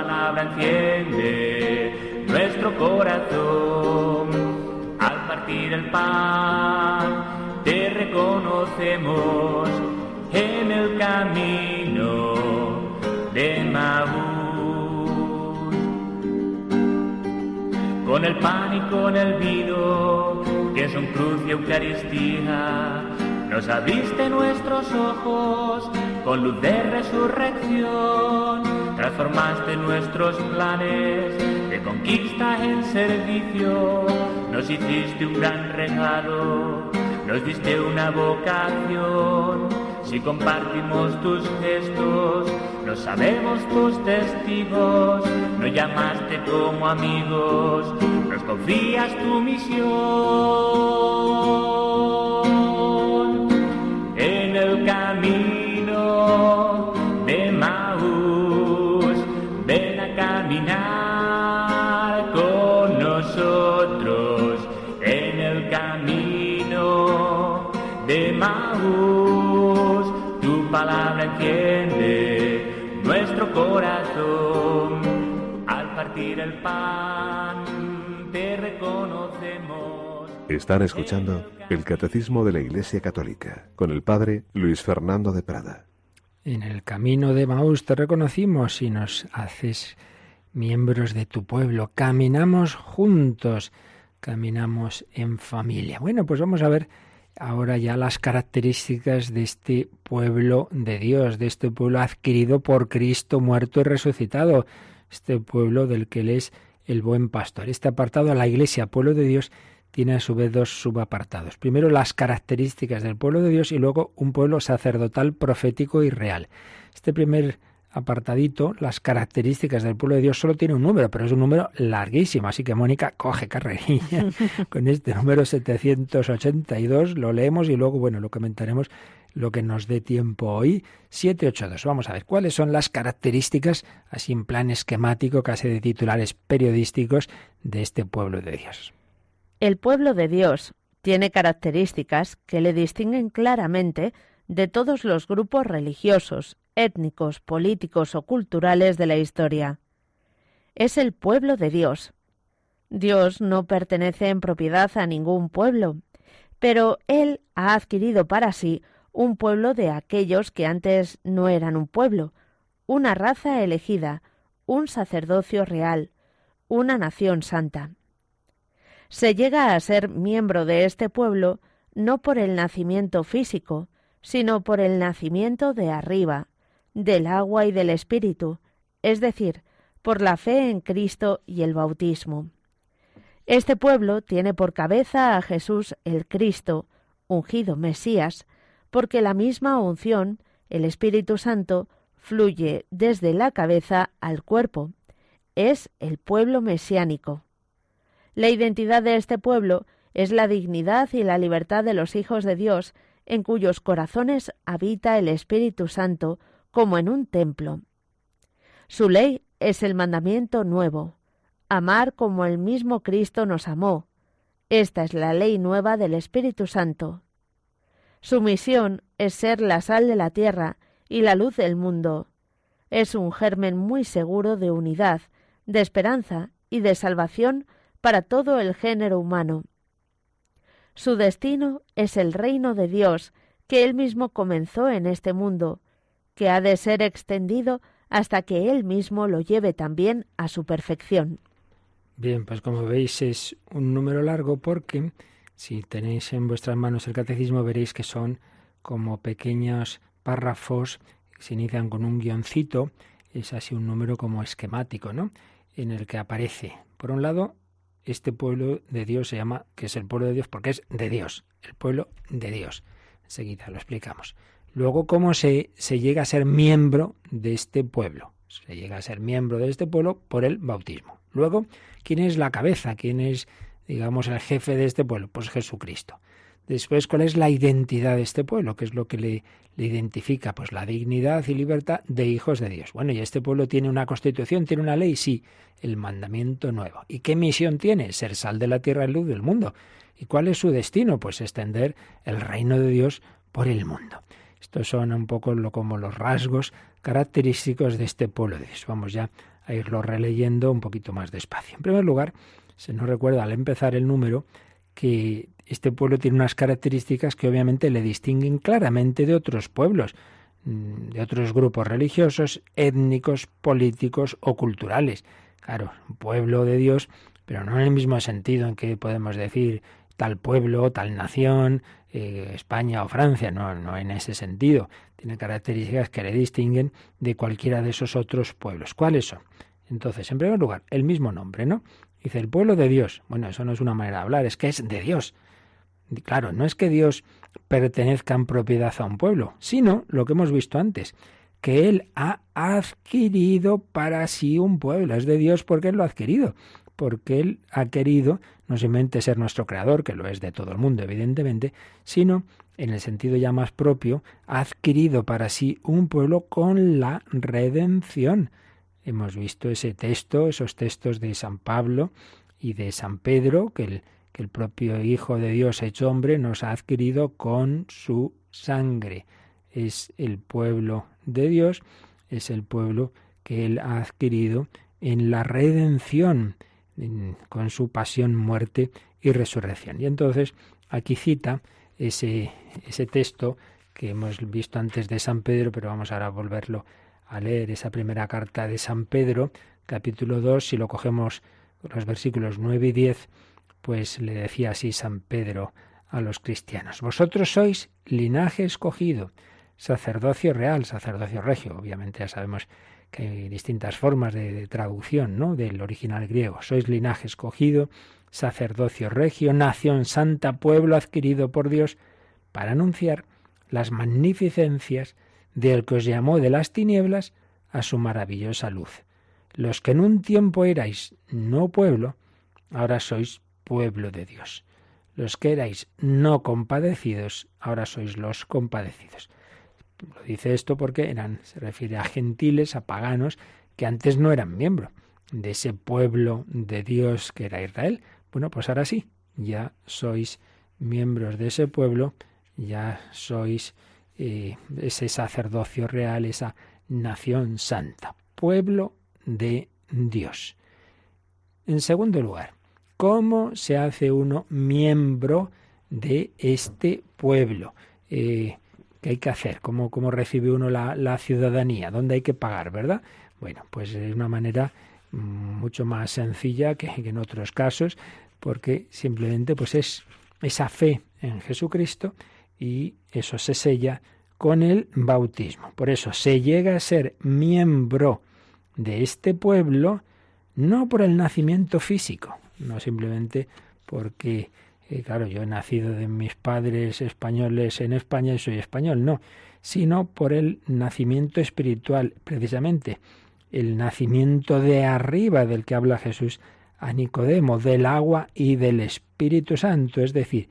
palabra enciende nuestro corazón. Al partir el pan, te reconocemos en el camino de Maús. Con el pan y con el vino, que son cruz y Eucaristía, nos abriste nuestros ojos con luz de resurrección, transformaste nuestros planes de conquista en servicio, nos hiciste un gran regalo, nos diste una vocación. Si compartimos tus gestos, no sabemos tus testigos, nos llamaste como amigos, nos confías tu misión nuestro corazón. Al partir el pan te reconocemos. Están escuchando el Catecismo de la Iglesia Católica con el Padre Luis Fernando de Prada. En el camino de Maús te reconocimos y nos haces miembros de tu pueblo. Caminamos juntos, caminamos en familia. Bueno, pues vamos a ver ahora ya las características de este pueblo de Dios, de este pueblo adquirido por Cristo muerto y resucitado, este pueblo del que Él es el buen pastor. Este apartado, la iglesia, pueblo de Dios, tiene a su vez dos subapartados. Primero las características del pueblo de Dios y luego un pueblo sacerdotal, profético y real. Este primer apartadito, las características del pueblo de Dios, solo tiene un número, pero es un número larguísimo. Así que Mónica, coge carrerilla con este número 782, lo leemos y luego, bueno, lo comentaremos lo que nos dé tiempo hoy. 782. Vamos a ver cuáles son las características, así en plan esquemático, casi de titulares periodísticos, de este pueblo de Dios. El pueblo de Dios tiene características que le distinguen claramente de todos los grupos religiosos, étnicos, políticos o culturales de la historia. Es el pueblo de Dios. Dios no pertenece en propiedad a ningún pueblo, pero Él ha adquirido para sí un pueblo de aquellos que antes no eran un pueblo, una raza elegida, un sacerdocio real, una nación santa. Se llega a ser miembro de este pueblo no por el nacimiento físico, sino por el nacimiento de arriba, del agua y del Espíritu, es decir, por la fe en Cristo y el bautismo. Este pueblo tiene por cabeza a Jesús el Cristo, ungido Mesías, porque la misma unción, el Espíritu Santo, fluye desde la cabeza al cuerpo. Es el pueblo mesiánico. La identidad de este pueblo es la dignidad y la libertad de los hijos de Dios, en cuyos corazones habita el Espíritu Santo como en un templo. Su ley es el mandamiento nuevo, amar como el mismo Cristo nos amó. Esta es la ley nueva del Espíritu Santo. Su misión es ser la sal de la tierra y la luz del mundo. Es un germen muy seguro de unidad, de esperanza y de salvación para todo el género humano. Su destino es el reino de Dios, que él mismo comenzó en este mundo, que ha de ser extendido hasta que él mismo lo lleve también a su perfección. Bien, pues como veis es un número largo porque si tenéis en vuestras manos el catecismo veréis que son como pequeños párrafos que se inician con un guioncito, es así un número como esquemático, ¿no? En el que aparece, por un lado, este pueblo de Dios se llama, que es el pueblo de Dios, porque es de Dios, el pueblo de Dios. Enseguida lo explicamos. Luego, cómo se, se llega a ser miembro de este pueblo. Se llega a ser miembro de este pueblo por el bautismo. Luego, ¿quién es la cabeza? ¿Quién es, digamos, el jefe de este pueblo? Pues Jesucristo. Después, ¿cuál es la identidad de este pueblo? ¿Qué es lo que le, identifica? Pues la dignidad y libertad de hijos de Dios. Bueno, ¿y este pueblo tiene una constitución, tiene una ley? Sí, el mandamiento nuevo. ¿Y qué misión tiene? Ser sal de la tierra y luz del mundo. ¿Y cuál es su destino? Pues extender el reino de Dios por el mundo. Estos son un poco lo, como los rasgos característicos de este pueblo de Dios. Vamos ya a irlo releyendo un poquito más despacio. En primer lugar, se nos recuerda al empezar el número que este pueblo tiene unas características que obviamente le distinguen claramente de otros pueblos, mm, de otros grupos religiosos, étnicos, políticos o culturales. Claro, pueblo de Dios, pero no en el mismo sentido en que podemos decir tal pueblo, tal nación, eh, España o Francia, no, no en ese sentido. Tiene características que le distinguen de cualquiera de esos otros pueblos. ¿Cuáles son? Entonces, en primer lugar, el mismo nombre, ¿no? Dice el pueblo de Dios. Bueno, eso no es una manera de hablar, es que es de Dios. Claro, no es que Dios pertenezca en propiedad a un pueblo, sino lo que hemos visto antes, que Él ha adquirido para sí un pueblo. Es de Dios porque Él lo ha adquirido, porque Él ha querido no simplemente ser nuestro creador, que lo es de todo el mundo, evidentemente, sino, en el sentido ya más propio, ha adquirido para sí un pueblo con la redención. Hemos visto ese texto, esos textos de San Pablo y de San Pedro, que el, que el propio Hijo de Dios hecho hombre nos ha adquirido con su sangre. Es el pueblo de Dios, es el pueblo que Él ha adquirido en la redención con su pasión, muerte y resurrección. Y entonces aquí cita ese, ese texto que hemos visto antes de San Pedro, pero vamos ahora a volverlo a leer, esa primera carta de San Pedro, capítulo 2, si lo cogemos los versículos 9 y 10, pues le decía así San Pedro a los cristianos, vosotros sois linaje escogido, sacerdocio real, sacerdocio regio, obviamente ya sabemos que hay distintas formas de, traducción ¿no? del original griego. Sois linaje escogido, sacerdocio regio, nación santa, pueblo adquirido por Dios, para anunciar las magnificencias del que os llamó de las tinieblas a su maravillosa luz. Los que en un tiempo erais no pueblo, ahora sois pueblo de Dios. Los que erais no compadecidos, ahora sois los compadecidos. Lo dice esto porque eran, se refiere a gentiles, a paganos, que antes no eran miembros de ese pueblo de Dios que era Israel. Bueno, pues ahora sí, ya sois miembros de ese pueblo, ya sois eh, ese sacerdocio real, esa nación santa, pueblo de Dios. En segundo lugar, ¿cómo se hace uno miembro de este pueblo? Eh, ¿Qué hay que hacer? ¿Cómo, recibe uno la, ciudadanía? ¿Dónde hay que pagar, verdad? Bueno, pues es una manera mm, mucho más sencilla que, en otros casos, porque simplemente pues es esa fe en Jesucristo y eso se sella con el bautismo. Por eso se llega a ser miembro de este pueblo no por el nacimiento físico, no simplemente porque claro, yo he nacido de mis padres españoles en España y soy español, no, sino por el nacimiento espiritual, precisamente, el nacimiento de arriba del que habla Jesús a Nicodemo, del agua y del Espíritu Santo, es decir,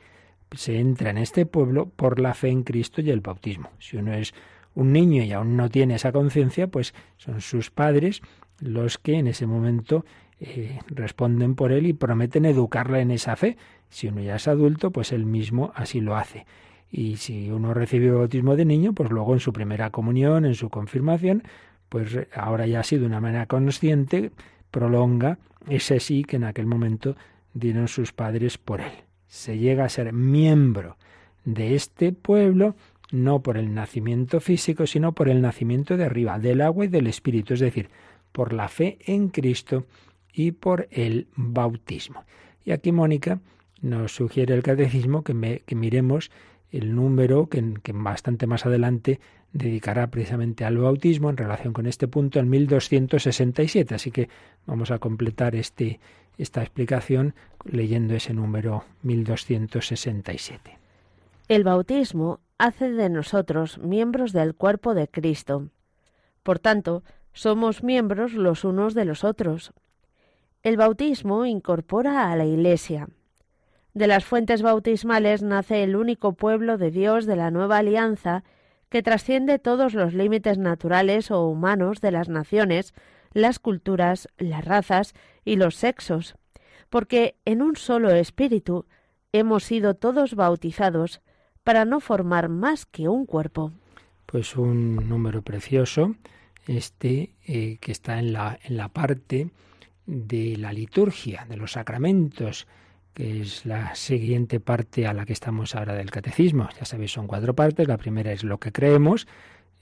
se entra en este pueblo por la fe en Cristo y el bautismo. Si uno es un niño y aún no tiene esa conciencia, pues son sus padres los que en ese momento eh, responden por él y prometen educarla en esa fe. Si uno ya es adulto, pues él mismo así lo hace. Y si uno recibe el bautismo de niño, pues luego en su primera comunión, en su confirmación, pues ahora ya sido de una manera consciente, prolonga ese sí que en aquel momento dieron sus padres por él. Se llega a ser miembro de este pueblo no por el nacimiento físico, sino por el nacimiento de arriba, del agua y del Espíritu, es decir, por la fe en Cristo y por el bautismo. Y aquí Mónica nos sugiere el catecismo que, miremos el número que, que, bastante más adelante dedicará precisamente al bautismo en relación con este punto, el 1267. Así que vamos a completar este, esta explicación leyendo ese número 1267. El bautismo hace de nosotros miembros del cuerpo de Cristo. Por tanto, somos miembros los unos de los otros. El bautismo incorpora a la Iglesia. De las fuentes bautismales nace el único pueblo de Dios de la nueva alianza que trasciende todos los límites naturales o humanos de las naciones, las culturas, las razas y los sexos, porque en un solo espíritu hemos sido todos bautizados para no formar más que un cuerpo. Pues un número precioso, este eh, que está en la, en la parte de la liturgia, de los sacramentos, que es la siguiente parte a la que estamos ahora del catecismo. Ya sabéis, son cuatro partes. La primera es lo que creemos,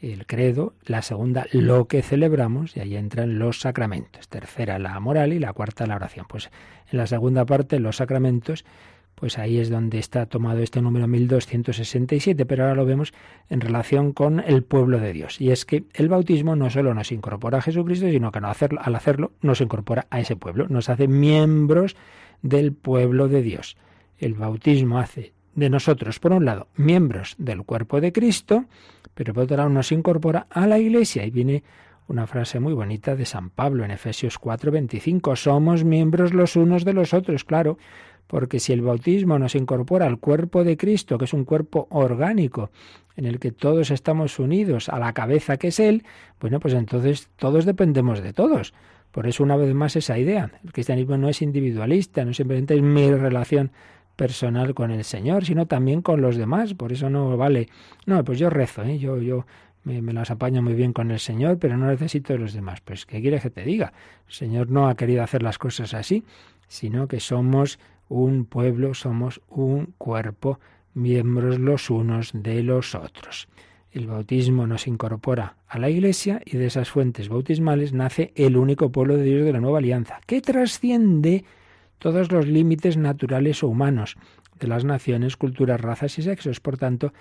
el credo, la segunda lo que celebramos, y ahí entran los sacramentos. Tercera la moral y la cuarta la oración. Pues en la segunda parte, los sacramentos, pues ahí es donde está tomado este número 1267, pero ahora lo vemos en relación con el pueblo de Dios. Y es que el bautismo no solo nos incorpora a Jesucristo, sino que al hacerlo nos incorpora a ese pueblo, nos hace miembros del pueblo de Dios. El bautismo hace de nosotros, por un lado, miembros del cuerpo de Cristo, pero por otro lado nos incorpora a la Iglesia. Y viene una frase muy bonita de San Pablo en Efesios 4:25, somos miembros los unos de los otros, claro, porque si el bautismo nos incorpora al cuerpo de Cristo, que es un cuerpo orgánico, en el que todos estamos unidos a la cabeza que es Él, bueno, pues entonces todos dependemos de todos. Por eso, una vez más, esa idea. El cristianismo no es individualista, no simplemente es mi relación personal con el Señor, sino también con los demás. Por eso no vale, no, pues yo rezo, ¿eh? yo, yo me, me, las apaño muy bien con el Señor, pero no necesito de los demás. Pues, ¿qué quieres que te diga? El Señor no ha querido hacer las cosas así, sino que somos un pueblo, somos un cuerpo, miembros los unos de los otros. El bautismo nos incorpora a la Iglesia y de esas fuentes bautismales nace el único pueblo de Dios de la nueva alianza, que trasciende todos los límites naturales o humanos de las naciones, culturas, razas y sexos. Por tanto,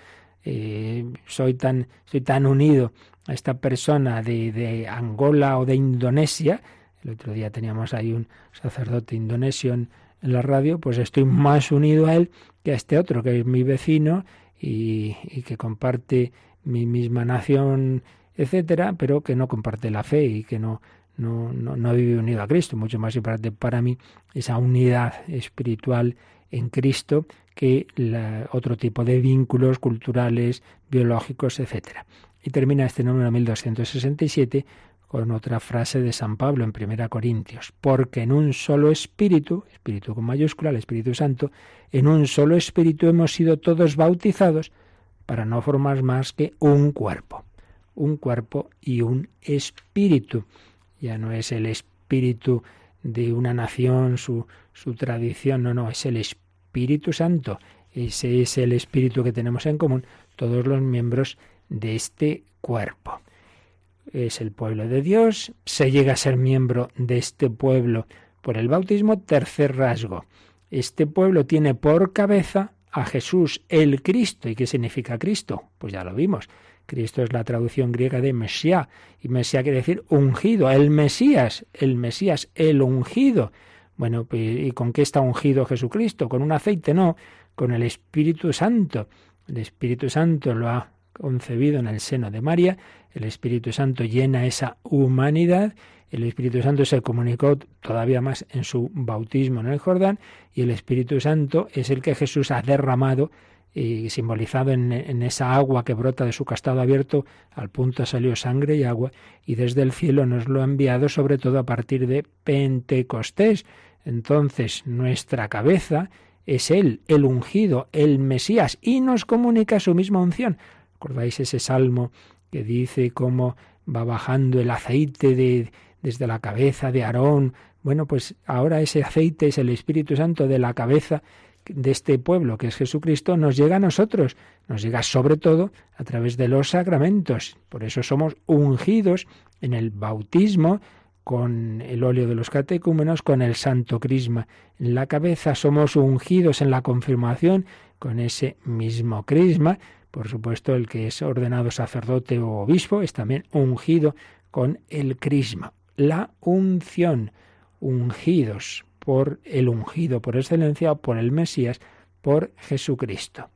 eh, soy, tan, soy tan unido a esta persona de, Angola o de Indonesia. El otro día teníamos ahí un sacerdote indonesio en la radio, pues estoy más unido a él que a este otro, que es mi vecino y, que comparte mi misma nación, etcétera, pero que no comparte la fe y que no, no, no, vive unido a Cristo. Mucho más importante para mí esa unidad espiritual en Cristo que otro tipo de vínculos culturales, biológicos, etcétera. Y termina este número 1267 con otra frase de San Pablo en Primera Corintios, porque en un solo espíritu, espíritu con mayúscula, el Espíritu Santo, en un solo espíritu hemos sido todos bautizados para no formar más que un cuerpo, un cuerpo y un espíritu. Ya no es el espíritu de una nación, su, su tradición, no, no, es el Espíritu Santo. Ese es el espíritu que tenemos en común todos los miembros de este cuerpo es el pueblo de Dios, se llega a ser miembro de este pueblo por el bautismo. Tercer rasgo, este pueblo tiene por cabeza a Jesús, el Cristo. ¿Y qué significa Cristo? Pues ya lo vimos. Cristo es la traducción griega de Mesías, y Mesías quiere decir ungido, el Mesías, el Mesías, el ungido. Bueno, pues, ¿y con qué está ungido Jesucristo? ¿Con un aceite? No, con el Espíritu Santo. El Espíritu Santo lo ha concebido en el seno de María, el Espíritu Santo llena esa humanidad, el Espíritu Santo se comunicó todavía más en su bautismo en el Jordán y el Espíritu Santo es el que Jesús ha derramado y simbolizado en, esa agua que brota de su castado abierto, al punto salió sangre y agua, y desde el cielo nos lo ha enviado sobre todo a partir de Pentecostés. Entonces nuestra cabeza es Él, el ungido, el Mesías, y nos comunica su misma unción. ¿Recordáis ese salmo que dice cómo va bajando el aceite de, desde la cabeza de Aarón Bueno, pues ahora ese aceite es el Espíritu Santo de la cabeza de este pueblo que es Jesucristo nos llega a nosotros, nos llega sobre todo a través de los sacramentos. Por eso somos ungidos en el bautismo con el óleo de los catecúmenos, con el santo crisma en la cabeza, somos ungidos en la confirmación con ese mismo crisma. Por supuesto, el que es ordenado sacerdote o obispo es también ungido con el crisma. La unción, ungidos por el ungido por excelencia, por el Mesías, por Jesucristo.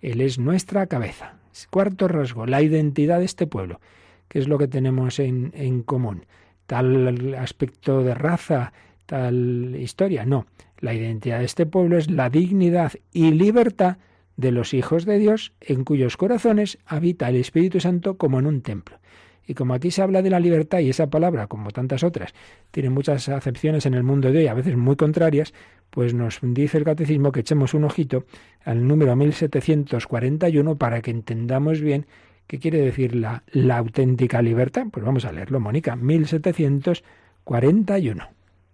Él es nuestra cabeza. Cuarto rasgo, la identidad de este pueblo. ¿Qué es lo que tenemos en, en común? ¿Tal aspecto de raza? ¿Tal historia? No. La identidad de este pueblo es la dignidad y libertad de los hijos de Dios en cuyos corazones habita el Espíritu Santo como en un templo. Y como aquí se habla de la libertad y esa palabra, como tantas otras, tiene muchas acepciones en el mundo de hoy, a veces muy contrarias, pues nos dice el catecismo que echemos un ojito al número 1741 para que entendamos bien qué quiere decir la, auténtica libertad. Pues vamos a leerlo, Mónica, 1741.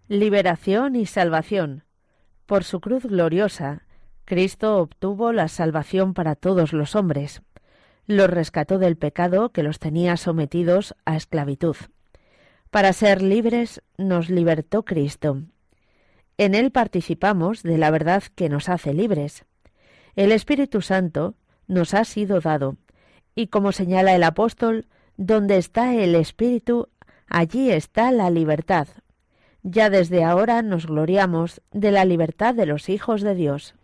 Liberación y salvación. Por su cruz gloriosa, Cristo obtuvo la salvación para todos los hombres los rescató del pecado que los tenía sometidos a esclavitud. Para ser libres nos libertó Cristo. En Él participamos de la verdad que nos hace libres. El Espíritu Santo nos ha sido dado, y como señala el apóstol, donde está el Espíritu, allí está la libertad. Ya desde ahora nos gloriamos de la libertad de los hijos de Dios.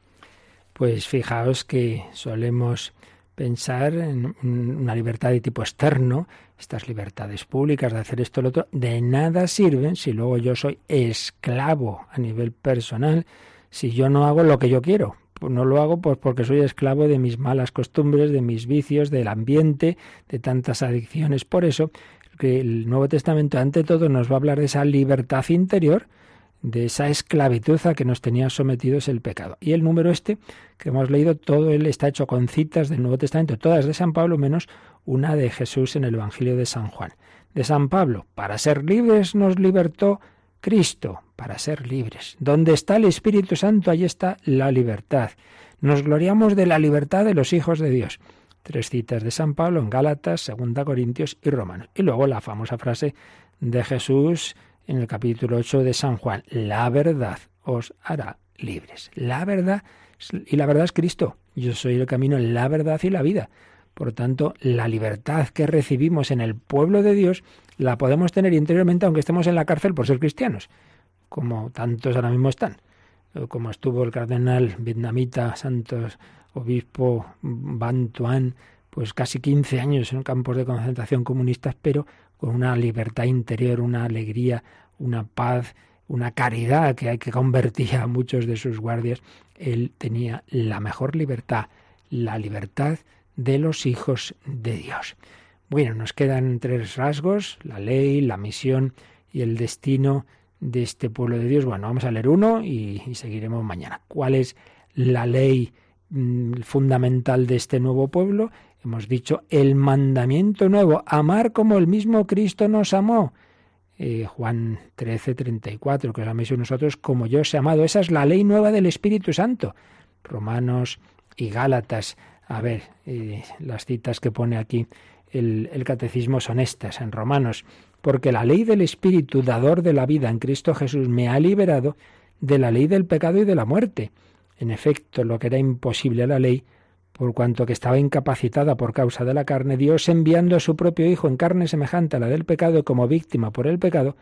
Pues fijaos que solemos pensar en una libertad de tipo externo, estas libertades públicas de hacer esto o lo otro, de nada sirven si luego yo soy esclavo a nivel personal, si yo no hago lo que yo quiero. Pues no lo hago pues porque soy esclavo de mis malas costumbres, de mis vicios, del ambiente, de tantas adicciones. Por eso que el Nuevo Testamento ante todo nos va a hablar de esa libertad interior, de esa esclavitud a que nos tenía sometidos el pecado. Y el número este que hemos leído, todo él está hecho con citas del Nuevo Testamento, todas de San Pablo, menos una de Jesús en el Evangelio de San Juan. De San Pablo, para ser libres nos libertó Cristo, para ser libres. Donde está el Espíritu Santo, allí está la libertad. Nos gloriamos de la libertad de los hijos de Dios. Tres citas de San Pablo en Gálatas, Segunda Corintios y Romanos. Y luego la famosa frase de Jesús en el capítulo 8 de San Juan. La verdad os hará libres. La verdad, y la verdad es Cristo. Yo soy el camino, la verdad y la vida. Por tanto, la libertad que recibimos en el pueblo de Dios la podemos tener interiormente aunque estemos en la cárcel por ser cristianos, como tantos ahora mismo están. Como estuvo el cardenal vietnamita Santos Obispo Ban Tuan, pues casi 15 años en campos de concentración comunistas, pero con una libertad interior, una alegría, una paz, una caridad que hay que convertir a muchos de sus guardias. Él tenía la mejor libertad, la libertad de los hijos de Dios. Bueno, nos quedan tres rasgos, la ley, la misión y el destino de este pueblo de Dios. Bueno, vamos a leer uno y, seguiremos mañana. ¿Cuál es la ley mm, fundamental de este nuevo pueblo? Hemos dicho el mandamiento nuevo, amar como el mismo Cristo nos amó. Eh, Juan 13, 34, que os améis nosotros como yo os he amado. Esa es la ley nueva del Espíritu Santo. Romanos y Gálatas. A ver, eh, las citas que pone aquí el, el catecismo son estas en Romanos. Porque la ley del Espíritu, dador de la vida en Cristo Jesús, me ha liberado de la ley del pecado y de la muerte. En efecto, lo que era imposible a la ley, por cuanto que estaba incapacitada por causa de la carne, Dios enviando a su propio Hijo en carne semejante a la del pecado como víctima por el pecado,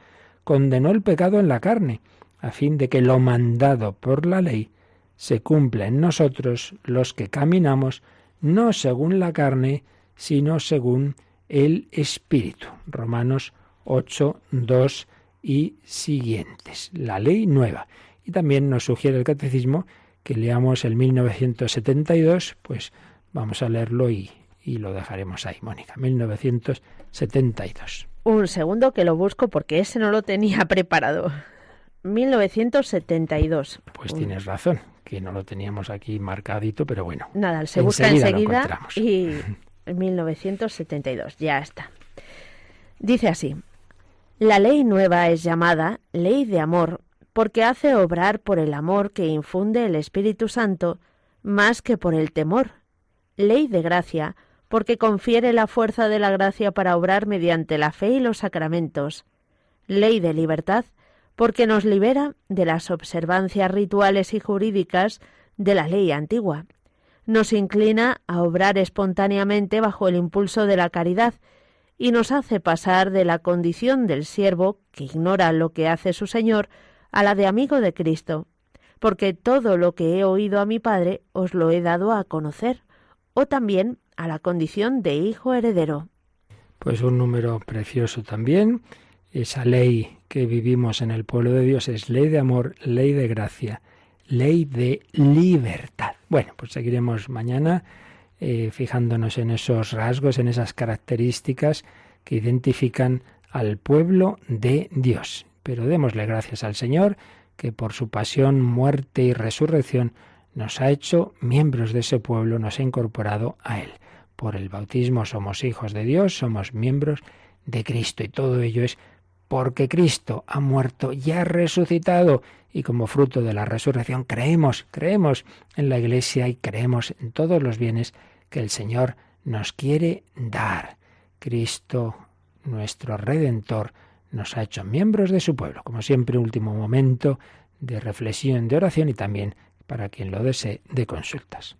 condenó el pecado en la carne, a fin de que lo mandado por la ley se cumpla en nosotros los que caminamos no según la carne, sino según el Espíritu. Romanos 8, 2 y siguientes. La ley nueva. Y también nos sugiere el catecismo que leamos el 1972, pues vamos a leerlo y, y lo dejaremos ahí, Mónica. 1972. Un segundo que lo busco porque ese no lo tenía preparado. 1972. Pues tienes razón, que no lo teníamos aquí marcadito, pero bueno. Nada, se busca enseguida y 1972, ya está. Dice así, La ley nueva es llamada ley de amor porque hace obrar por el amor que infunde el Espíritu Santo más que por el temor. Ley de gracia porque confiere la fuerza de la gracia para obrar mediante la fe y los sacramentos. Ley de libertad porque nos libera de las observancias rituales y jurídicas de la ley antigua. Nos inclina a obrar espontáneamente bajo el impulso de la caridad y nos hace pasar de la condición del siervo, que ignora lo que hace su Señor, a la de amigo de Cristo, porque todo lo que he oído a mi Padre os lo he dado a conocer, o también a la condición de hijo heredero. Pues un número precioso también. Esa ley que vivimos en el pueblo de Dios es ley de amor, ley de gracia, ley de libertad. Bueno, pues seguiremos mañana eh, fijándonos en esos rasgos, en esas características que identifican al pueblo de Dios. Pero démosle gracias al Señor que por su pasión, muerte y resurrección nos ha hecho miembros de ese pueblo, nos ha incorporado a Él. Por el bautismo somos hijos de Dios, somos miembros de Cristo y todo ello es porque Cristo ha muerto y ha resucitado y como fruto de la resurrección creemos, creemos en la Iglesia y creemos en todos los bienes que el Señor nos quiere dar. Cristo, nuestro Redentor, nos ha hecho miembros de su pueblo. Como siempre, último momento de reflexión, de oración y también, para quien lo desee, de consultas.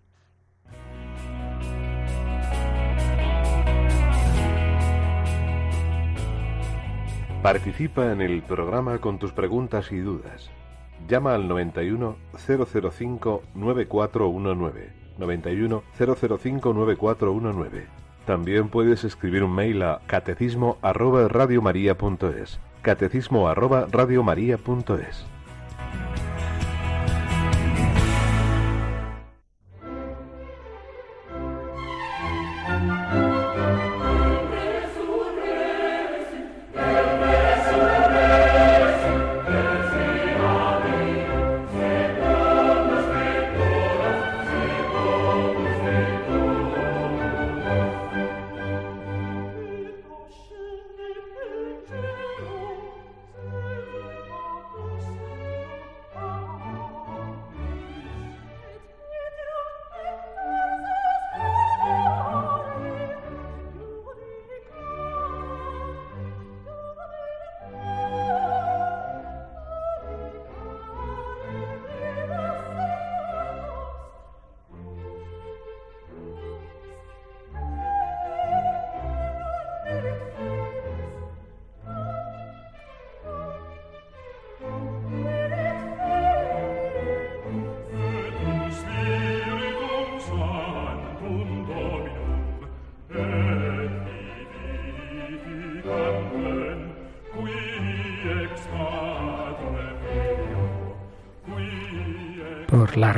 Participa en el programa con tus preguntas y dudas. Llama al 91 005 9419 91 005 9419. También puedes escribir un mail a catecismo arroba.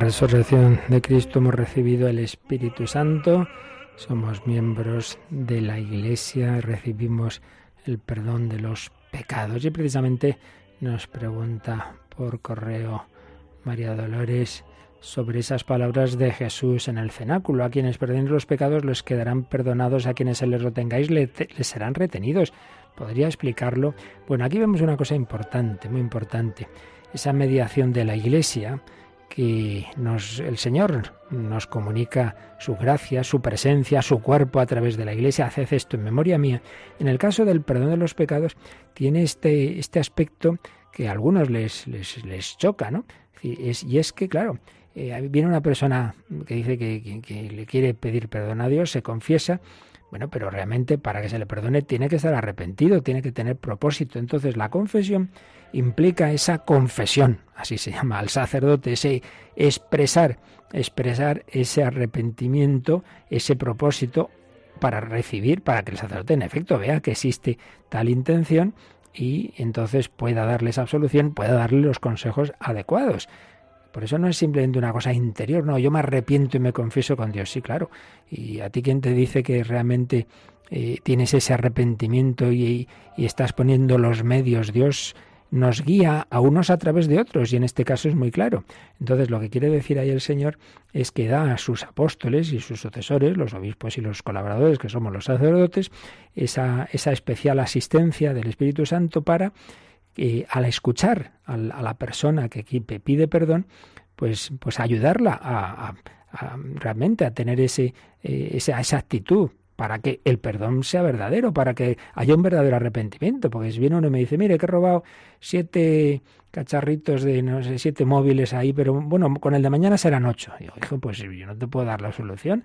Resurrección de Cristo hemos recibido el Espíritu Santo, somos miembros de la Iglesia, recibimos el perdón de los pecados y precisamente nos pregunta por correo María Dolores sobre esas palabras de Jesús en el cenáculo. A quienes perden los pecados les quedarán perdonados, a quienes se les retengáis les serán retenidos. ¿Podría explicarlo? Bueno, aquí vemos una cosa importante, muy importante. Esa mediación de la Iglesia que nos, el Señor nos comunica su gracia, su presencia, su cuerpo a través de la Iglesia. Haced esto en memoria mía. En el caso del perdón de los pecados, tiene este, este aspecto que a algunos les, les, choca, ¿no? Y es, que, claro, eh, viene una persona que dice que, que le quiere pedir perdón a Dios, se confiesa, bueno, pero realmente para que se le perdone tiene que estar arrepentido, tiene que tener propósito. Entonces la confesión implica esa confesión, así se llama al sacerdote, ese expresar, expresar ese arrepentimiento, ese propósito para recibir, para que el sacerdote en efecto vea que existe tal intención y entonces pueda darles absolución, pueda darle los consejos adecuados. Por eso no es simplemente una cosa interior, no, yo me arrepiento y me confieso con Dios, sí, claro. Y a ti quien te dice que realmente eh, tienes ese arrepentimiento y estás poniendo los medios, Dios nos guía a unos a través de otros, y en este caso es muy claro. Entonces, lo que quiere decir ahí el Señor es que da a sus apóstoles y sus sucesores, los obispos y los colaboradores, que somos los sacerdotes, esa, esa especial asistencia del Espíritu Santo para, eh, al escuchar a, la persona que pide perdón, pues, pues ayudarla a, realmente a tener ese, eh, esa, esa actitud para que el perdón sea verdadero, para que haya un verdadero arrepentimiento. Porque si viene uno y me dice, mire, que he robado siete cacharritos de, no sé, siete móviles ahí, pero bueno, con el de mañana serán ocho. Y digo, hijo, pues yo no te puedo dar la solución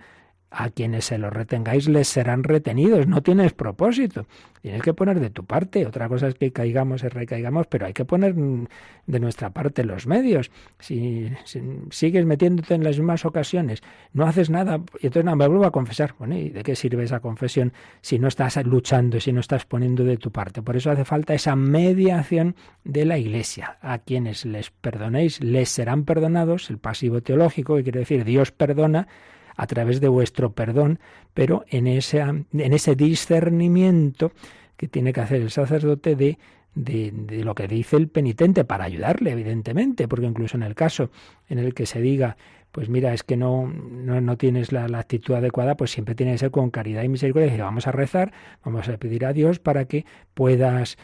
a quienes se los retengáis les serán retenidos, no tienes propósito. Tienes que poner de tu parte. Otra cosa es que caigamos y recaigamos, pero hay que poner de nuestra parte los medios. Si, sigues metiéndote en las mismas ocasiones, no haces nada, y entonces nada, me vuelvo a confesar. Bueno, ¿y de qué sirve esa confesión si no estás luchando, si no estás poniendo de tu parte? Por eso hace falta esa mediación de la Iglesia. A quienes les perdonéis, les serán perdonados, el pasivo teológico, que quiere decir Dios perdona, a través de vuestro perdón, pero en, ese, en ese discernimiento que tiene que hacer el sacerdote de, de, lo que dice el penitente para ayudarle, evidentemente, porque incluso en el caso en el que se diga pues mira, es que no, no, tienes la, actitud adecuada, pues siempre tiene que ser con caridad y misericordia. Vamos a rezar, vamos a pedir a Dios para que puedas,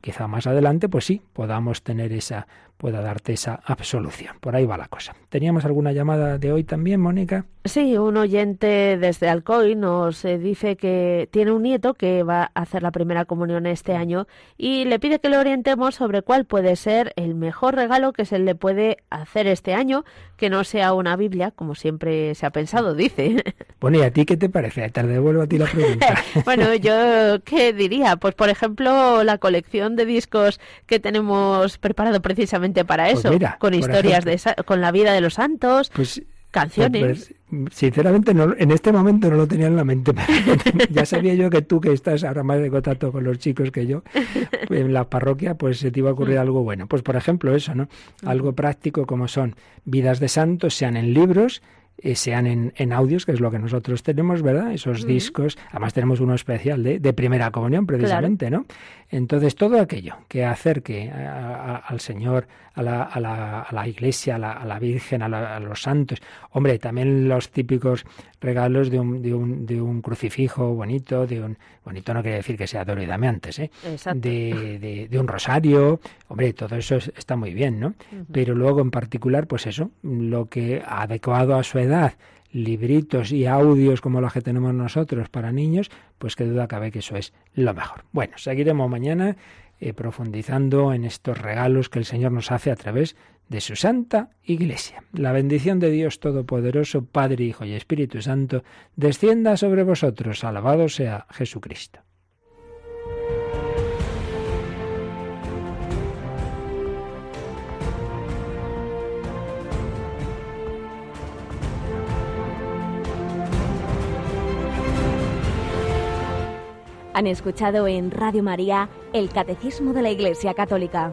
quizá más adelante, pues sí, podamos tener esa, pueda darte esa absolución. Por ahí va la cosa. ¿Teníamos alguna llamada de hoy también, Mónica? Sí, un oyente desde Alcoy nos eh, dice que tiene un nieto que va a hacer la primera comunión este año y le pide que le orientemos sobre cuál puede ser el mejor regalo que se le puede hacer este año, que no sea una Biblia, como siempre se ha pensado, dice. Bueno, ¿y a ti qué te parece? Te devuelvo a ti la pregunta. bueno, yo qué diría, pues por ejemplo, la colección de discos que tenemos preparado precisamente para pues eso, con historias de con la vida de los santos. Pues canciones. Pues, sinceramente, no, en este momento no lo tenía en la mente. ya sabía yo que tú, que estás ahora más de contacto con los chicos que yo, en la parroquia, pues se te iba a ocurrir mm. algo bueno. Pues, por ejemplo, eso, ¿no? Algo práctico como son vidas de santos, sean en libros, eh, sean en, en, audios, que es lo que nosotros tenemos, ¿verdad? Esos discos. Además tenemos uno especial de, de primera comunión, precisamente, ¿no? Entonces, todo aquello que acerque al Señor, a la, a la, a la Iglesia, a la, a la Virgen, a, los santos. Hombre, también los típicos regalos de un, de un, de un crucifijo bonito, de un... Bonito no quiere decir que sea de y dame antes, ¿eh? De, de, un rosario. Hombre, todo eso está muy bien, ¿no? Pero luego, en particular, pues eso, lo que adecuado a su edad libritos y audios como los que tenemos nosotros para niños, pues que duda cabe que eso es lo mejor. Bueno, seguiremos mañana eh, profundizando en estos regalos que el Señor nos hace a través de su Santa Iglesia. La bendición de Dios Todopoderoso, Padre, Hijo y Espíritu Santo, descienda sobre vosotros. Alabado sea Jesucristo. Han escuchado en Radio María el Catecismo de la Iglesia Católica,